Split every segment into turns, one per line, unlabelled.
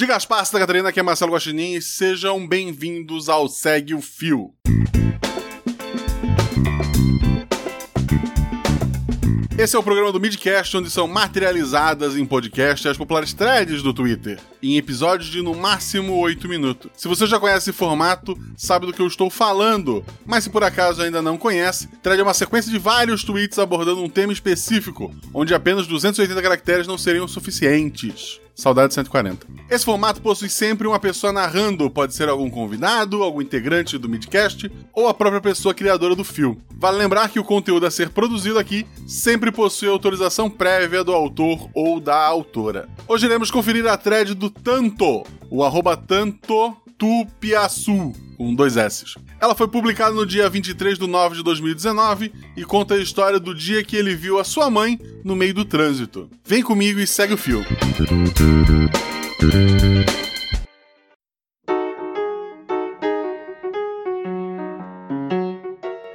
De Gaspar, Santa Catarina, aqui é Marcelo Guaxinim e sejam bem-vindos ao Segue o Fio. Esse é o programa do Midcast, onde são materializadas em podcast as populares threads do Twitter, em episódios de no máximo 8 minutos. Se você já conhece esse formato, sabe do que eu estou falando, mas se por acaso ainda não conhece, thread é uma sequência de vários tweets abordando um tema específico, onde apenas 280 caracteres não seriam suficientes. Saudade 140. Esse formato possui sempre uma pessoa narrando, pode ser algum convidado, algum integrante do Midcast ou a própria pessoa criadora do fio. Vale lembrar que o conteúdo a ser produzido aqui sempre possui autorização prévia do autor ou da autora. Hoje iremos conferir a thread do Tanto, o arroba Tanto Tupiaçu, com dois S. Ela foi publicada no dia 23 de 9 de 2019 e conta a história do dia que ele viu a sua mãe no meio do trânsito. Vem comigo e segue o fio.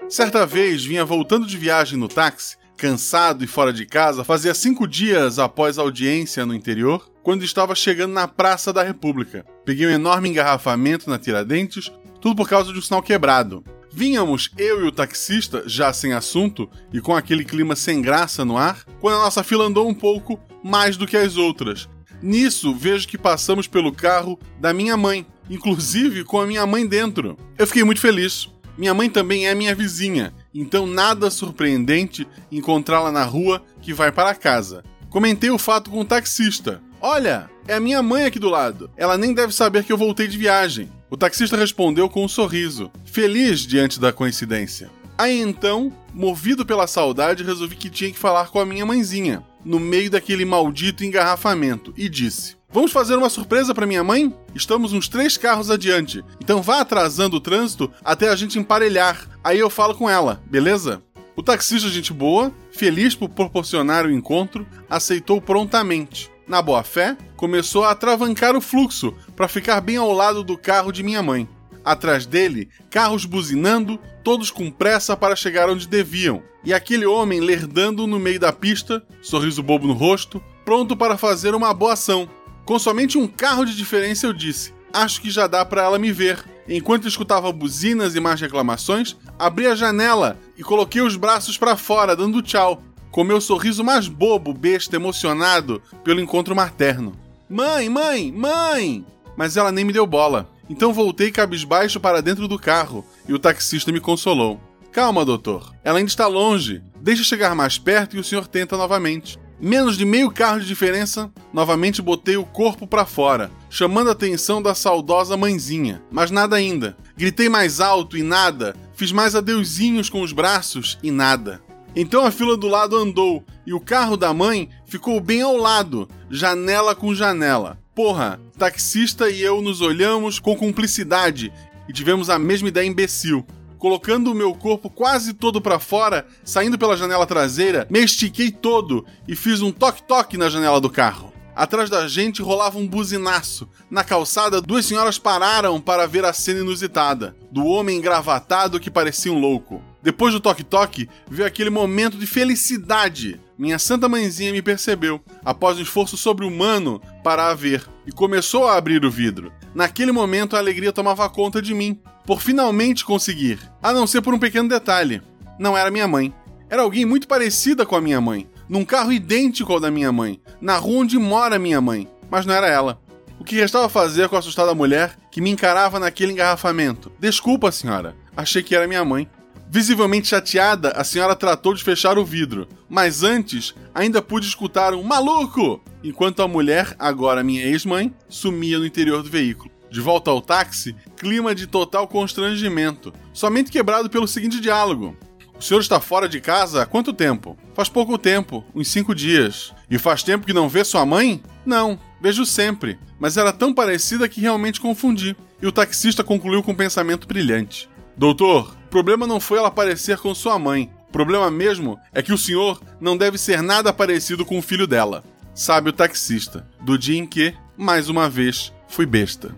Certa vez vinha voltando de viagem no táxi, cansado e fora de casa, fazia cinco dias após a audiência no interior, quando estava chegando na Praça da República. Peguei um enorme engarrafamento na Tiradentes, tudo por causa de um sinal quebrado. Vínhamos eu e o taxista, já sem assunto e com aquele clima sem graça no ar, quando a nossa fila andou um pouco mais do que as outras. Nisso, vejo que passamos pelo carro da minha mãe, inclusive com a minha mãe dentro. Eu fiquei muito feliz. Minha mãe também é minha vizinha, então nada surpreendente encontrá-la na rua que vai para casa. Comentei o fato com o taxista. Olha, é a minha mãe aqui do lado. Ela nem deve saber que eu voltei de viagem. O taxista respondeu com um sorriso, feliz diante da coincidência. Aí então, movido pela saudade, resolvi que tinha que falar com a minha mãezinha, no meio daquele maldito engarrafamento, e disse: Vamos fazer uma surpresa para minha mãe? Estamos uns três carros adiante, então vá atrasando o trânsito até a gente emparelhar. Aí eu falo com ela, beleza? O taxista, gente boa, feliz por proporcionar o encontro, aceitou prontamente na boa fé, começou a atravancar o fluxo para ficar bem ao lado do carro de minha mãe. Atrás dele, carros buzinando, todos com pressa para chegar onde deviam, e aquele homem lerdando no meio da pista, sorriso bobo no rosto, pronto para fazer uma boa ação. Com somente um carro de diferença, eu disse: Acho que já dá para ela me ver. Enquanto escutava buzinas e mais reclamações, abri a janela e coloquei os braços para fora, dando tchau, com meu sorriso mais bobo, besta, emocionado pelo encontro materno. Mãe, mãe, mãe! Mas ela nem me deu bola. Então voltei cabisbaixo para dentro do carro e o taxista me consolou. Calma, doutor. Ela ainda está longe. Deixe chegar mais perto e o senhor tenta novamente. Menos de meio carro de diferença, novamente botei o corpo para fora, chamando a atenção da saudosa mãezinha. Mas nada ainda. Gritei mais alto e nada. Fiz mais adeuzinhos com os braços e nada. Então a fila do lado andou e o carro da mãe ficou bem ao lado, janela com janela. Porra, taxista e eu nos olhamos com cumplicidade e tivemos a mesma ideia imbecil. Colocando o meu corpo quase todo para fora, saindo pela janela traseira, me estiquei todo e fiz um toque-toque na janela do carro. Atrás da gente rolava um buzinaço. Na calçada, duas senhoras pararam para ver a cena inusitada do homem engravatado que parecia um louco. Depois do toque-toque, veio aquele momento de felicidade. Minha santa mãezinha me percebeu, após um esforço sobre-humano para a ver, e começou a abrir o vidro. Naquele momento, a alegria tomava conta de mim, por finalmente conseguir, a não ser por um pequeno detalhe. Não era minha mãe. Era alguém muito parecida com a minha mãe, num carro idêntico ao da minha mãe, na rua onde mora minha mãe, mas não era ela. O que restava fazer com a assustada mulher que me encarava naquele engarrafamento? Desculpa, senhora. Achei que era minha mãe. Visivelmente chateada, a senhora tratou de fechar o vidro, mas antes ainda pude escutar um maluco, enquanto a mulher, agora minha ex-mãe, sumia no interior do veículo. De volta ao táxi, clima de total constrangimento, somente quebrado pelo seguinte diálogo. O senhor está fora de casa há quanto tempo? Faz pouco tempo, uns cinco dias. E faz tempo que não vê sua mãe? Não, vejo sempre, mas era tão parecida que realmente confundi. E o taxista concluiu com um pensamento brilhante. Doutor, problema não foi ela aparecer com sua mãe. O problema mesmo é que o senhor não deve ser nada parecido com o filho dela. Sabe o taxista, do dia em que, mais uma vez, fui besta.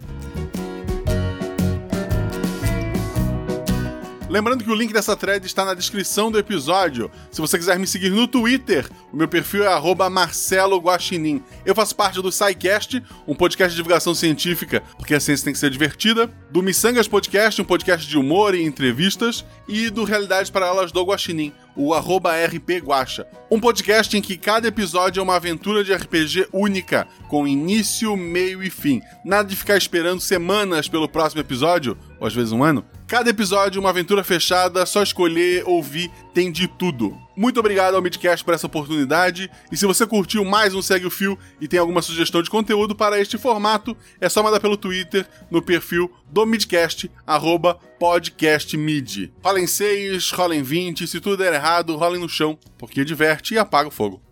Lembrando que o link dessa thread está na descrição do episódio. Se você quiser me seguir no Twitter, o meu perfil é @marcelo_guaxinim. Eu faço parte do SciCast, um podcast de divulgação científica, porque a ciência tem que ser divertida, do Missangas Podcast, um podcast de humor e entrevistas, e do Realidades Paralelas do Guaxinim, o arroba rpguacha. Um podcast em que cada episódio é uma aventura de RPG única, com início, meio e fim. Nada de ficar esperando semanas pelo próximo episódio, ou às vezes um ano. Cada episódio uma aventura fechada, só escolher, ouvir, tem de tudo. Muito obrigado ao Midcast por essa oportunidade. E se você curtiu mais um Segue o Fio e tem alguma sugestão de conteúdo para este formato, é só mandar pelo Twitter no perfil do Midcast, arroba podcastmid. Rolem 6, rolem 20, se tudo der errado, rolem no chão, porque diverte e apaga o fogo.